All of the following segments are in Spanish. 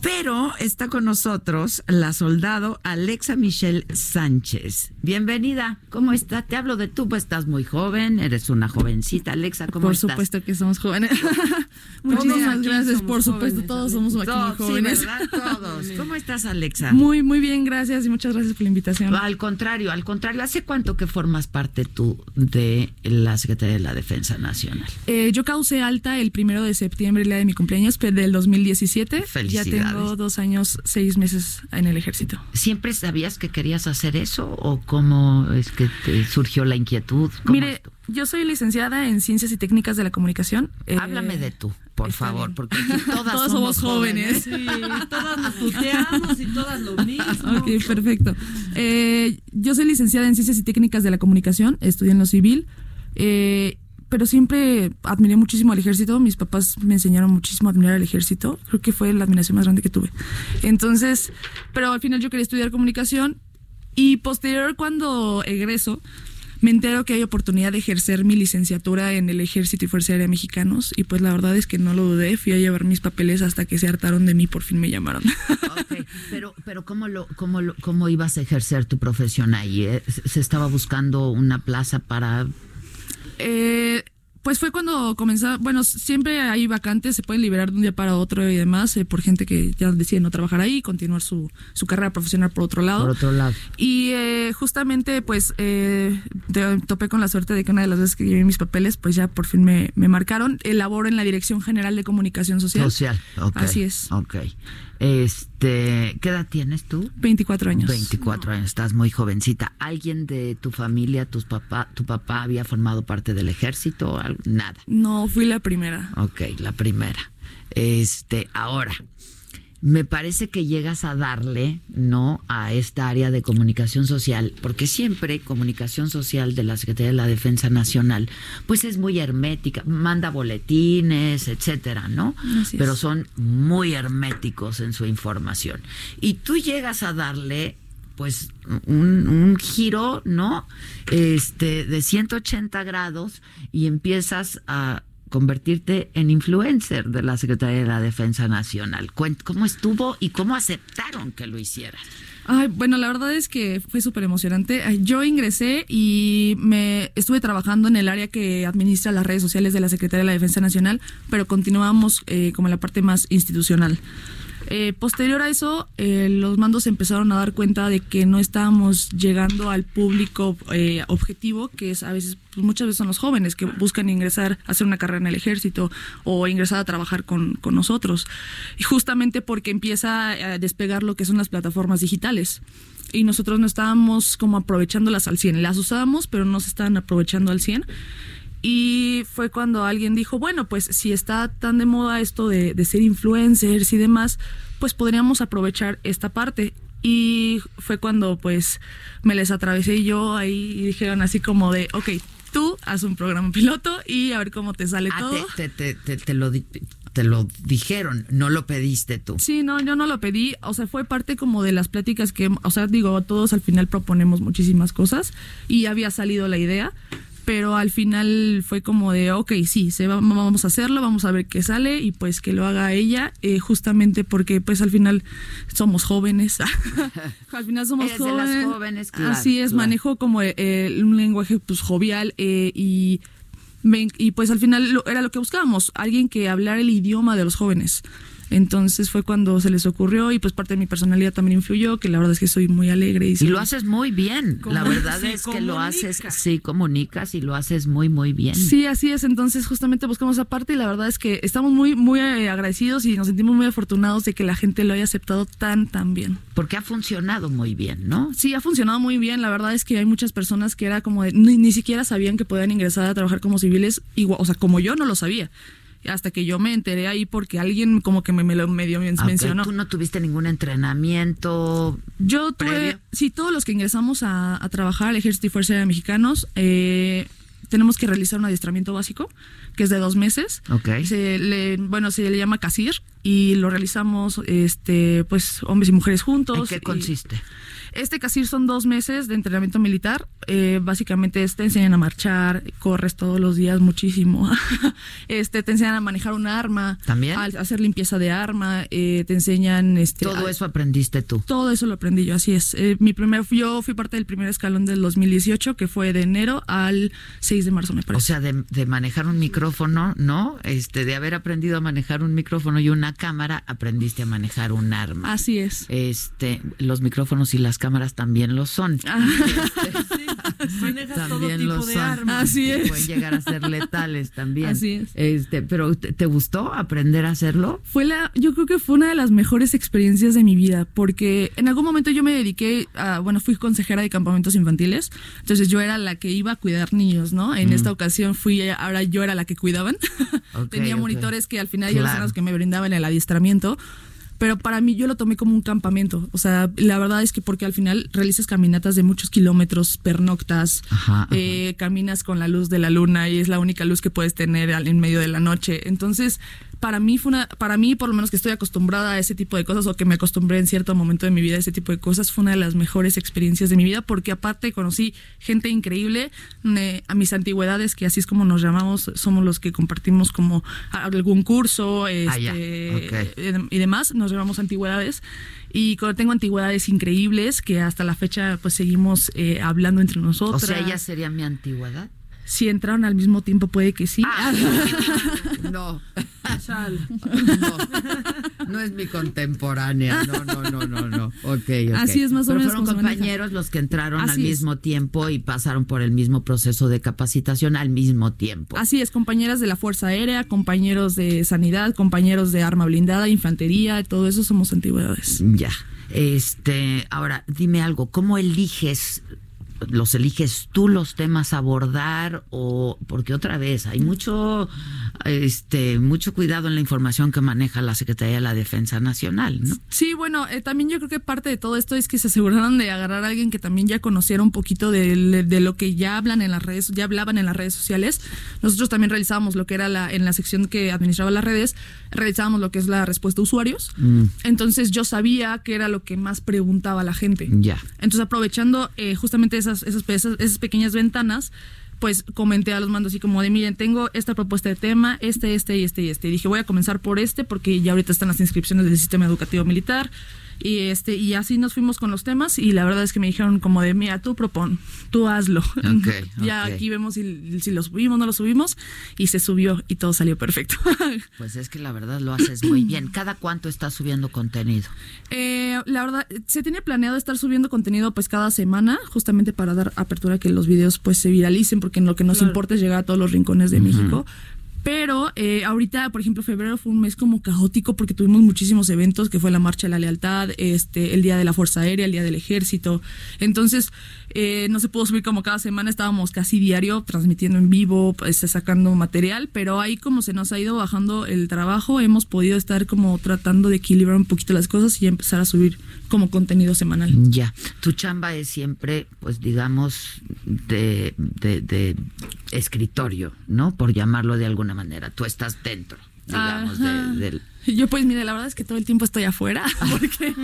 Pero está con nosotros la soldado Alexa Michelle Sánchez. Bienvenida. ¿Cómo está? Te hablo de tú, pues estás muy joven, eres una jovencita. Alexa, ¿cómo Por estás? supuesto que somos jóvenes. Muchísimas gracias. Por supuesto, todos somos aquí Todos, jóvenes. Sí, ¿verdad? Todos. ¿Cómo estás, Alexa? Muy, muy bien, gracias y muchas gracias por la invitación. Al contrario, al contrario. ¿Hace cuánto que formas parte tú de la Secretaría de la Defensa Nacional? Eh, yo causé alta el primero de septiembre, el día de mi cumpleaños, del 2017. Ya Felicidades. Tengo dos años, seis meses en el ejército. ¿Siempre sabías que querías hacer eso o cómo es que te surgió la inquietud? ¿Cómo Mire, yo soy licenciada en Ciencias y Técnicas de la Comunicación. Eh, Háblame de tú, por favor, bien. porque aquí todas Todos somos jóvenes. Sí, todas nos tuteamos y todas lo mismo. Ok, perfecto. Eh, yo soy licenciada en Ciencias y Técnicas de la Comunicación, estudié en lo civil, eh, pero siempre admiré muchísimo al ejército. Mis papás me enseñaron muchísimo a admirar al ejército. Creo que fue la admiración más grande que tuve. Entonces, pero al final yo quería estudiar comunicación y posterior cuando egreso, me entero que hay oportunidad de ejercer mi licenciatura en el Ejército y Fuerza Aérea Mexicanos y pues la verdad es que no lo dudé, fui a llevar mis papeles hasta que se hartaron de mí, por fin me llamaron. Ok, pero, pero ¿cómo, lo, cómo, lo, ¿cómo ibas a ejercer tu profesión ahí? eh? ¿Se se estaba buscando una plaza para...? Eh, pues fue cuando comenzó, bueno, siempre hay vacantes, se pueden liberar de un día para otro y demás, eh, por gente que ya decide no trabajar ahí y continuar su, su carrera profesional por otro lado. Por otro lado. Y eh, justamente, pues, eh, topé con la suerte de que una de las veces que llevé mis papeles, pues ya por fin me, me marcaron. Elaboro en la Dirección General de Comunicación Social. Social, ok. Así es. Ok. Este, ¿qué edad tienes tú? 24 años. 24 años, estás muy jovencita. ¿Alguien de tu familia, tus papá, tu papá había formado parte del ejército? o algo? Nada. No, fui la primera. Ok, la primera. Este, ahora, me parece que llegas a darle, ¿no? A esta área de comunicación social, porque siempre comunicación social de la Secretaría de la Defensa Nacional, pues es muy hermética, manda boletines, etcétera, ¿no? Así es. Pero son muy herméticos en su información. Y tú llegas a darle pues un, un giro, ¿no? Este, de 180 grados y empiezas a convertirte en influencer de la Secretaría de la Defensa Nacional. ¿Cómo estuvo y cómo aceptaron que lo hicieras? Ay, bueno, la verdad es que fue súper emocionante. Yo ingresé y me estuve trabajando en el área que administra las redes sociales de la Secretaría de la Defensa Nacional, pero continuamos eh, como la parte más institucional. Eh, posterior a eso, eh, los mandos empezaron a dar cuenta de que no estábamos llegando al público eh, objetivo, que es a veces, pues, muchas veces son los jóvenes que buscan ingresar a hacer una carrera en el ejército o ingresar a trabajar con, con nosotros. Y justamente porque empieza a despegar lo que son las plataformas digitales. Y nosotros no estábamos como aprovechándolas al 100. Las usábamos, pero no se estaban aprovechando al 100. Y fue cuando alguien dijo, bueno, pues si está tan de moda esto de, de ser influencers y demás, pues podríamos aprovechar esta parte. Y fue cuando pues me les atravesé yo ahí y dijeron así como de, ok, tú haz un programa piloto y a ver cómo te sale Ah, todo. te, te- te- te lo, te lo dijeron, no lo pediste tú. Sí, no, yo no lo pedí, o sea, fue parte como de las pláticas que, o sea, digo, todos al final proponemos muchísimas cosas y había salido la idea, pero al final fue como de, ok, sí, se va- vamos a hacerlo, vamos a ver qué sale y pues que lo haga ella, eh, justamente porque pues al final somos jóvenes, al final somos Eres de las jóvenes, jóvenes, claro, así es, claro. manejo como eh, un lenguaje pues jovial eh, y y pues al final lo- era lo que buscábamos, alguien que hablara el idioma de los jóvenes. Entonces fue cuando se les ocurrió y pues parte de mi personalidad también influyó, que la verdad es que soy muy alegre. Y, lo haces muy bien. La verdad es que lo haces, sí, comunicas y lo haces muy, muy bien. Sí, así es. Entonces, justamente buscamos esa parte y la verdad es que estamos muy, muy eh, agradecidos y nos sentimos muy afortunados de que la gente lo haya aceptado tan, tan bien. Porque ha funcionado muy bien, ¿no? Sí, ha funcionado muy bien. La verdad es que hay muchas personas que era como de, ni, ni siquiera sabían que podían ingresar a trabajar como civiles, igual, o sea, como yo no lo sabía. Hasta que yo me enteré ahí porque alguien como que me, me lo medio Aunque mencionó. Tú no tuviste ningún entrenamiento. Yo tuve, previo. sí, todos los que ingresamos a, a trabajar al Ejército y Fuerza Aérea Mexicanos, eh, tenemos que realizar un adiestramiento básico, que es de dos meses. Ok. Se le, bueno, se le llama CASIR y lo realizamos, este, pues, hombres y mujeres juntos. ¿En qué y- consiste? Este CASIR son dos meses de entrenamiento militar. Eh, básicamente es- te enseñan a marchar, corres todos los días muchísimo. este, te enseñan a manejar un arma. ¿También? A, hacer limpieza de arma. eh, te enseñan... Este, Todo a- eso aprendiste tú. todo eso lo aprendí yo, así es. Eh, mi primer, yo fui parte del primer escalón del 2018, que fue de enero al 6 de marzo, me O parece. sea, de, de manejar un micrófono, ¿no? Este, de haber aprendido a manejar un micrófono y una cámara, aprendiste a manejar un arma. así es. Este, los micrófonos y las cámaras también lo son. Manejas todo También tipo lo de son. armas. Así es. Pueden llegar a ser letales también. Así es. Este, pero ¿te, te gustó aprender a hacerlo? Fue la, yo creo que fue una de las mejores experiencias de mi vida, porque en algún momento yo me dediqué a, bueno, fui consejera de campamentos infantiles, entonces yo era la que iba a cuidar niños, ¿no? En esta ocasión fui, ahora yo era la que cuidaban. Tenía monitores que al final ellos Claro. eran los que me brindaban el adiestramiento. Pero para mí yo lo tomé como un campamento. O sea, la verdad es que porque al final realizas caminatas de muchos kilómetros, pernoctas, Ajá, ajá. eh, caminas con la luz de la luna y es la única luz que puedes tener en medio de la noche. Entonces, para mí fue una, para mí por lo menos que estoy acostumbrada a ese tipo de cosas o que me acostumbré en cierto momento de mi vida a ese tipo de cosas, fue una de las mejores experiencias de mi vida porque aparte conocí gente increíble, a mis antigüedades, que así es como nos llamamos, somos los que compartimos como algún curso este, Ah, eh, y demás, nos llamamos antigüedades. Y tengo antigüedades increíbles que hasta la fecha pues seguimos eh, hablando entre O nosotras. sea, ella sería mi antigüedad. Si entraron al mismo tiempo puede que sí. Ah. No. No, no es mi contemporánea. No, no, no, no, no. Ok, ok. Así es, más o Pero menos fueron compañeros los que entraron al es. mismo tiempo y pasaron por el mismo proceso de capacitación al mismo tiempo. Así es, compañeras de la Fuerza Aérea, compañeros de Sanidad, compañeros de Arma Blindada, Infantería, todo eso somos antigüedades. Ya. Este, ahora, dime algo, ¿cómo eliges los eliges tú los temas a abordar o porque otra vez hay mucho este mucho cuidado en la información que maneja la Secretaría de la Defensa Nacional, ¿no? Sí, bueno, eh, también yo creo que parte de todo esto es que se aseguraron de agarrar a alguien que también ya conociera un poquito de, de lo que ya hablan en las redes, ya hablaban en las redes sociales. Nosotros también realizábamos lo que era la, en la sección que administraba las redes, realizábamos lo que es la respuesta a usuarios. Mm. Entonces yo sabía que era lo que más preguntaba la gente. Ya. Entonces, aprovechando eh, justamente esas, esas, pequeñas ventanas, pues comenté a los mandos así como de, miren, tengo esta propuesta de tema, este, este y este y este. Y dije, voy a comenzar por este porque ya ahorita están las inscripciones del sistema educativo militar. Y este y así nos fuimos con los temas y la verdad es que me dijeron como de, mira, tú propon, tú hazlo. Ya aquí vemos si, si lo subimos, no lo subimos y se subió y todo salió perfecto. Pues es que la verdad lo haces muy bien. ¿Cada cuánto estás subiendo contenido? Eh, la verdad, se tiene planeado estar subiendo contenido pues cada semana, justamente para dar apertura a que los videos pues se viralicen, porque lo que nos Claro. importa es llegar a todos los rincones de México. Pero eh, ahorita, por ejemplo, febrero fue un mes como caótico porque tuvimos muchísimos eventos, que fue la Marcha de la Lealtad, este, el Día de la Fuerza Aérea, el Día del Ejército. Entonces, eh, no se pudo subir como cada semana, estábamos casi diario transmitiendo en vivo, pues, sacando material, pero ahí como se nos ha ido bajando el trabajo, hemos podido estar como tratando de equilibrar un poquito las cosas y empezar a subir como contenido semanal. Ya. Tu chamba es siempre, pues digamos, de, de, de escritorio, ¿no? Por llamarlo de alguna manera. Tú estás dentro, digamos, de- del... Yo pues mire, la verdad es que todo el tiempo estoy afuera, porque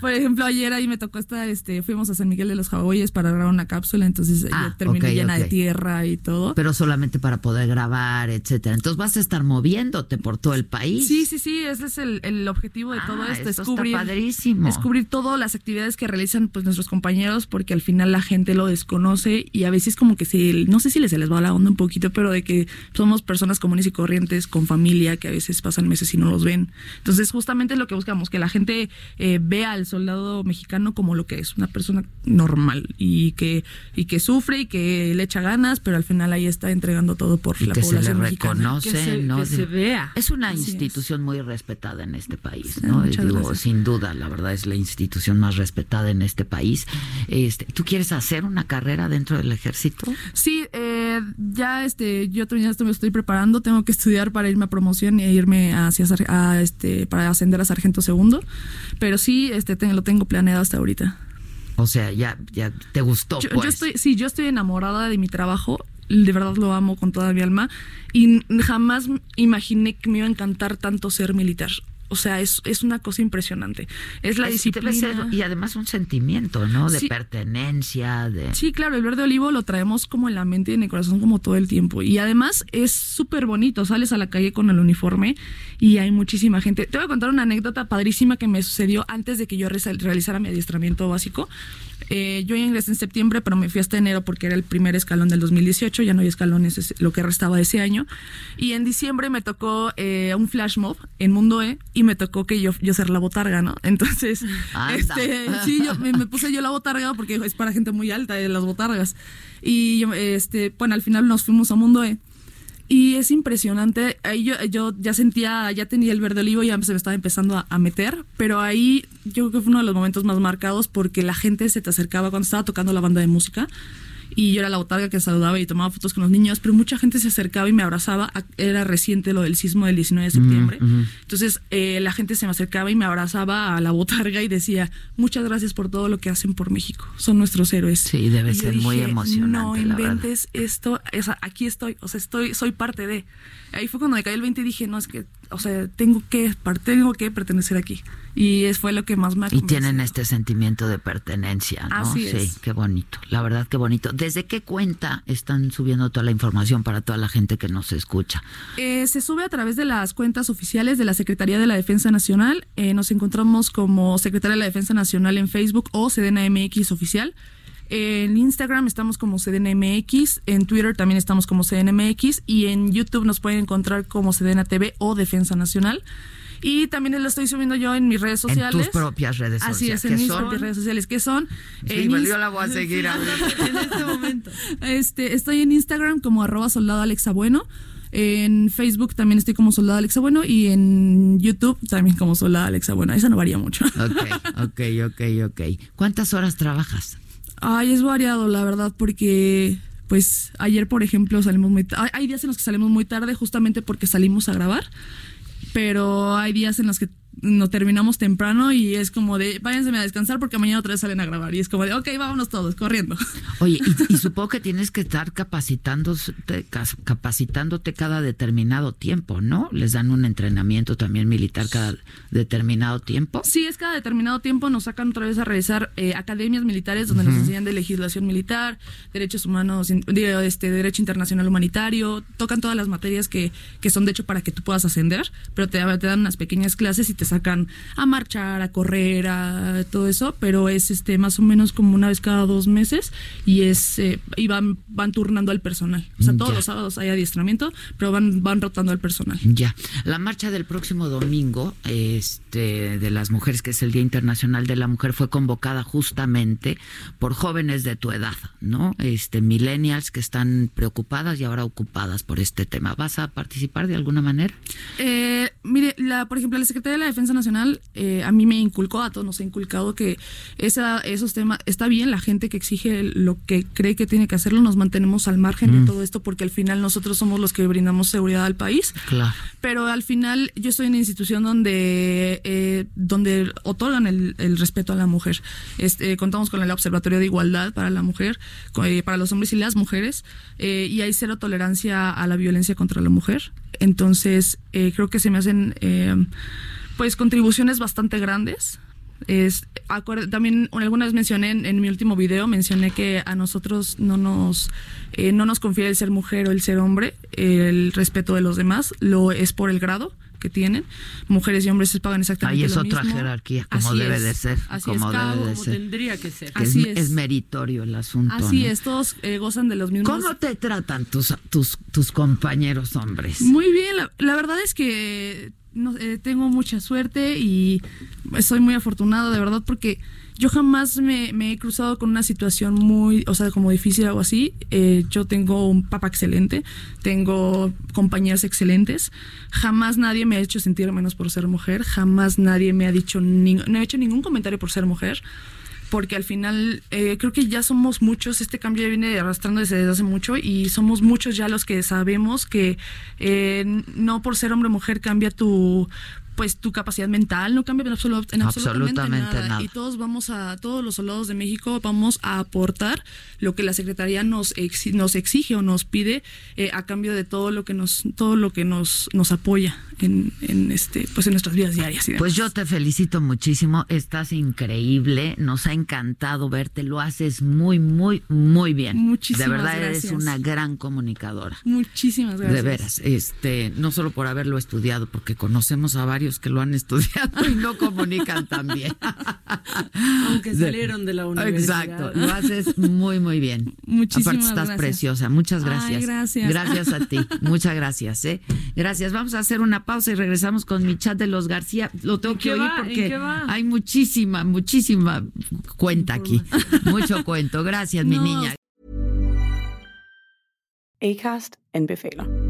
por ejemplo ayer ahí me tocó estar, este, fuimos a San Miguel de los Jaboyes para grabar una cápsula, entonces Ah, yo terminé ok, llena de tierra y todo. Pero solamente para poder grabar, etcétera. Entonces vas a estar moviéndote por todo el país. Sí, sí, sí, ese es el, el objetivo de Ah, todo esto, eso es está padrísimo. es cubrir todas las actividades que realizan pues nuestros compañeros, porque al final la gente lo desconoce y a veces como que se, no sé si les, se les va la onda un poquito, pero de que somos personas comunes y corrientes con familia que a veces pasan meses y no los ven ven. Entonces, justamente es lo que buscamos, que la gente eh, vea al soldado mexicano como lo que es, una persona normal y que, y que sufre y que le echa ganas, pero al final ahí está entregando todo por Y la que se le población mexicana. reconoce, Que se, ¿no? que se vea. Es una Así es. institución muy respetada en este país, Sí, ¿no? Digo, gracias. sin duda, la verdad es la institución más respetada en este país. Este, ¿Tú quieres hacer una carrera dentro del ejército? Sí, eh, ya este, yo también ya estoy- me estoy preparando, tengo que estudiar para irme a promoción e irme hacia a, este, para ascender a sargento segundo, pero sí, este, te- lo tengo planeado hasta ahorita. O sea, ya, ya te gustó, Yo, yo pues. estoy, sí, yo estoy enamorada de mi trabajo, de verdad lo amo con toda mi alma y jamás imaginé que me iba a encantar tanto ser militar. O sea, es, es una cosa impresionante. Es la Es- debe disciplina. ser- y además un sentimiento, ¿no? De Sí. pertenencia, de... Sí, claro, el verde olivo lo traemos como en la mente y en el corazón como todo el tiempo. Y además es súper bonito, sales a la calle con el uniforme y hay muchísima gente. Te voy a contar una anécdota padrísima que me sucedió antes de que yo realizara mi adiestramiento básico. Eh, yo ingresé en septiembre, pero me fui hasta enero porque era el primer escalón del 2018, ya no hay escalones, es lo que restaba de ese año. Y en diciembre me tocó eh, un flash mob en Mundo E y me tocó que yo, yo ser la botarga, ¿no? Entonces, este, sí, yo me, me puse yo la botarga porque es para gente muy alta, eh, las botargas. Y yo, este, bueno, al final nos fuimos a Mundo E. Y es impresionante. Ahí yo, yo ya sentía, ya tenía el verde olivo, ya se me estaba empezando a, a meter. Pero ahí yo creo que fue uno de los momentos más marcados porque la gente se te acercaba cuando estaba tocando la banda de música. Y yo era la botarga que saludaba y tomaba fotos con los niños, pero mucha gente se acercaba y me abrazaba. Era reciente lo del sismo del 19 de septiembre. Entonces eh, la gente se me acercaba y me abrazaba a la botarga y decía, muchas gracias por todo lo que hacen por México. Son nuestros héroes. Sí, debe Y ser muy emocionante, No la inventes esto, o sea, aquí estoy, o sea, estoy, soy parte de. Ahí fue cuando me cayó el 20 y dije, no, es que, o sea, tengo que, tengo que pertenecer aquí. Y es fue lo que más me Y tienen este sentimiento de pertenencia, ¿no? Así sí, qué bonito. La verdad, qué bonito. ¿Desde qué cuenta están subiendo toda la información para toda la gente que nos escucha? Eh, se sube a través de las cuentas oficiales de la Secretaría de la Defensa Nacional. Eh, nos encontramos como Secretaría de la Defensa Nacional en Facebook o Sedena MX oficial. En Instagram estamos como Sedena MX, en Twitter también estamos como Sedena MX y en YouTube nos pueden encontrar como Sedena TV o Defensa Nacional. Y también lo estoy subiendo yo en mis redes sociales. En tus propias redes Así sociales. es, en ¿Qué mis son? propias redes sociales. ¿Qué son? Sí, En yo la voy a seguir en este momento. este, estoy en Instagram como arroba soldado Alexa Bueno. En Facebook también estoy como soldado Alexa Bueno. Y en YouTube también como soldado Alexa Bueno. Esa no varía mucho. Ok, ok, ok, ok. ¿Cuántas horas trabajas? Ay, es variado, la verdad, porque pues ayer, por ejemplo, salimos muy. Hay días en los que salimos muy tarde justamente porque salimos a grabar. Pero hay días en los que no terminamos temprano y es como de váyanse a descansar porque mañana otra vez salen a grabar. Y es como de ok, vámonos todos, corriendo. Oye, y, y supongo que tienes que estar capacitándote, capacitándote cada determinado tiempo, ¿no? Les dan un entrenamiento también militar cada determinado tiempo. Sí, es cada determinado tiempo nos sacan otra vez a realizar eh, academias militares donde nos enseñan de legislación militar, derechos humanos, este, derecho internacional humanitario, tocan todas las materias que, que son de hecho para que tú puedas ascender, pero te, te dan unas pequeñas clases y te sacan a marchar, a correr, a todo eso, pero es este más o menos como una vez cada dos meses y es eh, y van, van turnando al personal. O sea, todos Ya. los sábados hay adiestramiento, pero van, van rotando al personal. Ya, la marcha del próximo domingo, este, de las mujeres, que es el Día Internacional de la Mujer, fue convocada justamente por jóvenes de tu edad, ¿no? Este, millennials que están preocupadas y ahora ocupadas por este tema. ¿Vas a participar de alguna manera? Eh, mire, la, por ejemplo, la Secretaría de la Defensa Nacional eh, a mí me inculcó, a todos nos ha inculcado que esa, esos temas, está bien la gente que exige lo que cree que tiene que hacerlo, nos mantenemos al margen de todo esto porque al final nosotros somos los que brindamos seguridad al país. Claro. Pero al final yo estoy en una institución donde, eh, donde otorgan el, el respeto a la mujer. Este, contamos con el Observatorio de Igualdad para la mujer, eh, para los hombres y las mujeres, eh, y hay cero tolerancia a la violencia contra la mujer. Entonces, eh, creo que se me eh, pues contribuciones bastante grandes. Es, también alguna vez mencioné en, en mi último video, mencioné que a nosotros no nos, eh, no nos confiere el ser mujer o el ser hombre, el respeto de los demás, lo es por el grado que tienen. Mujeres y hombres se pagan exactamente Ahí es lo otra mismo. jerarquía, como Así debe es, de ser, Así como es, debe de Como ser. tendría que ser. Que es, Así es. es meritorio el asunto. Así ¿no? es, todos eh, gozan de los mismos. ¿Cómo te tratan tus, tus, tus compañeros hombres? Muy bien, la, la verdad es que no, eh, tengo mucha suerte y soy muy afortunado de verdad porque yo jamás me, me he cruzado con una situación muy, o sea, como difícil o así. Eh, yo tengo un papá excelente, tengo compañeras excelentes. Jamás nadie me ha hecho sentir menos por ser mujer, jamás nadie me ha dicho, ni, no he hecho ningún comentario por ser mujer porque al final eh, creo que ya somos muchos, este cambio ya viene arrastrando desde hace mucho y somos muchos ya los que sabemos que eh, no por ser hombre o mujer cambia tu pues tu capacidad mental no cambia en, absolut- en absolutamente, Absolutamente nada. nada. Y todos vamos a, todos los soldados de México vamos a aportar lo que la Secretaría nos, exi- nos exige o nos pide eh, a cambio de todo lo que nos, todo lo que nos, nos apoya en, en este, pues en nuestras vidas diarias. y. Pues yo te felicito muchísimo, estás increíble, nos ha encantado verte, lo haces muy, muy, muy bien. Muchísimas De verdad eres gracias. una gran comunicadora. Muchísimas gracias. De veras, este, no solo por haberlo estudiado, porque conocemos a varios que lo han estudiado y no comunican tan bien. Aunque salieron de la universidad. Exacto, lo haces muy, muy bien. Muchísimas Aparte estás gracias. preciosa, muchas Ay, gracias. gracias. Gracias a ti, muchas gracias, ¿eh? Gracias. Vamos a hacer una pausa y regresamos con mi chat de los García. Lo tengo ¿En que oír porque hay muchísima, muchísima cuenta aquí. Mucho cuento. Gracias, mi niña. Acast anbefaler.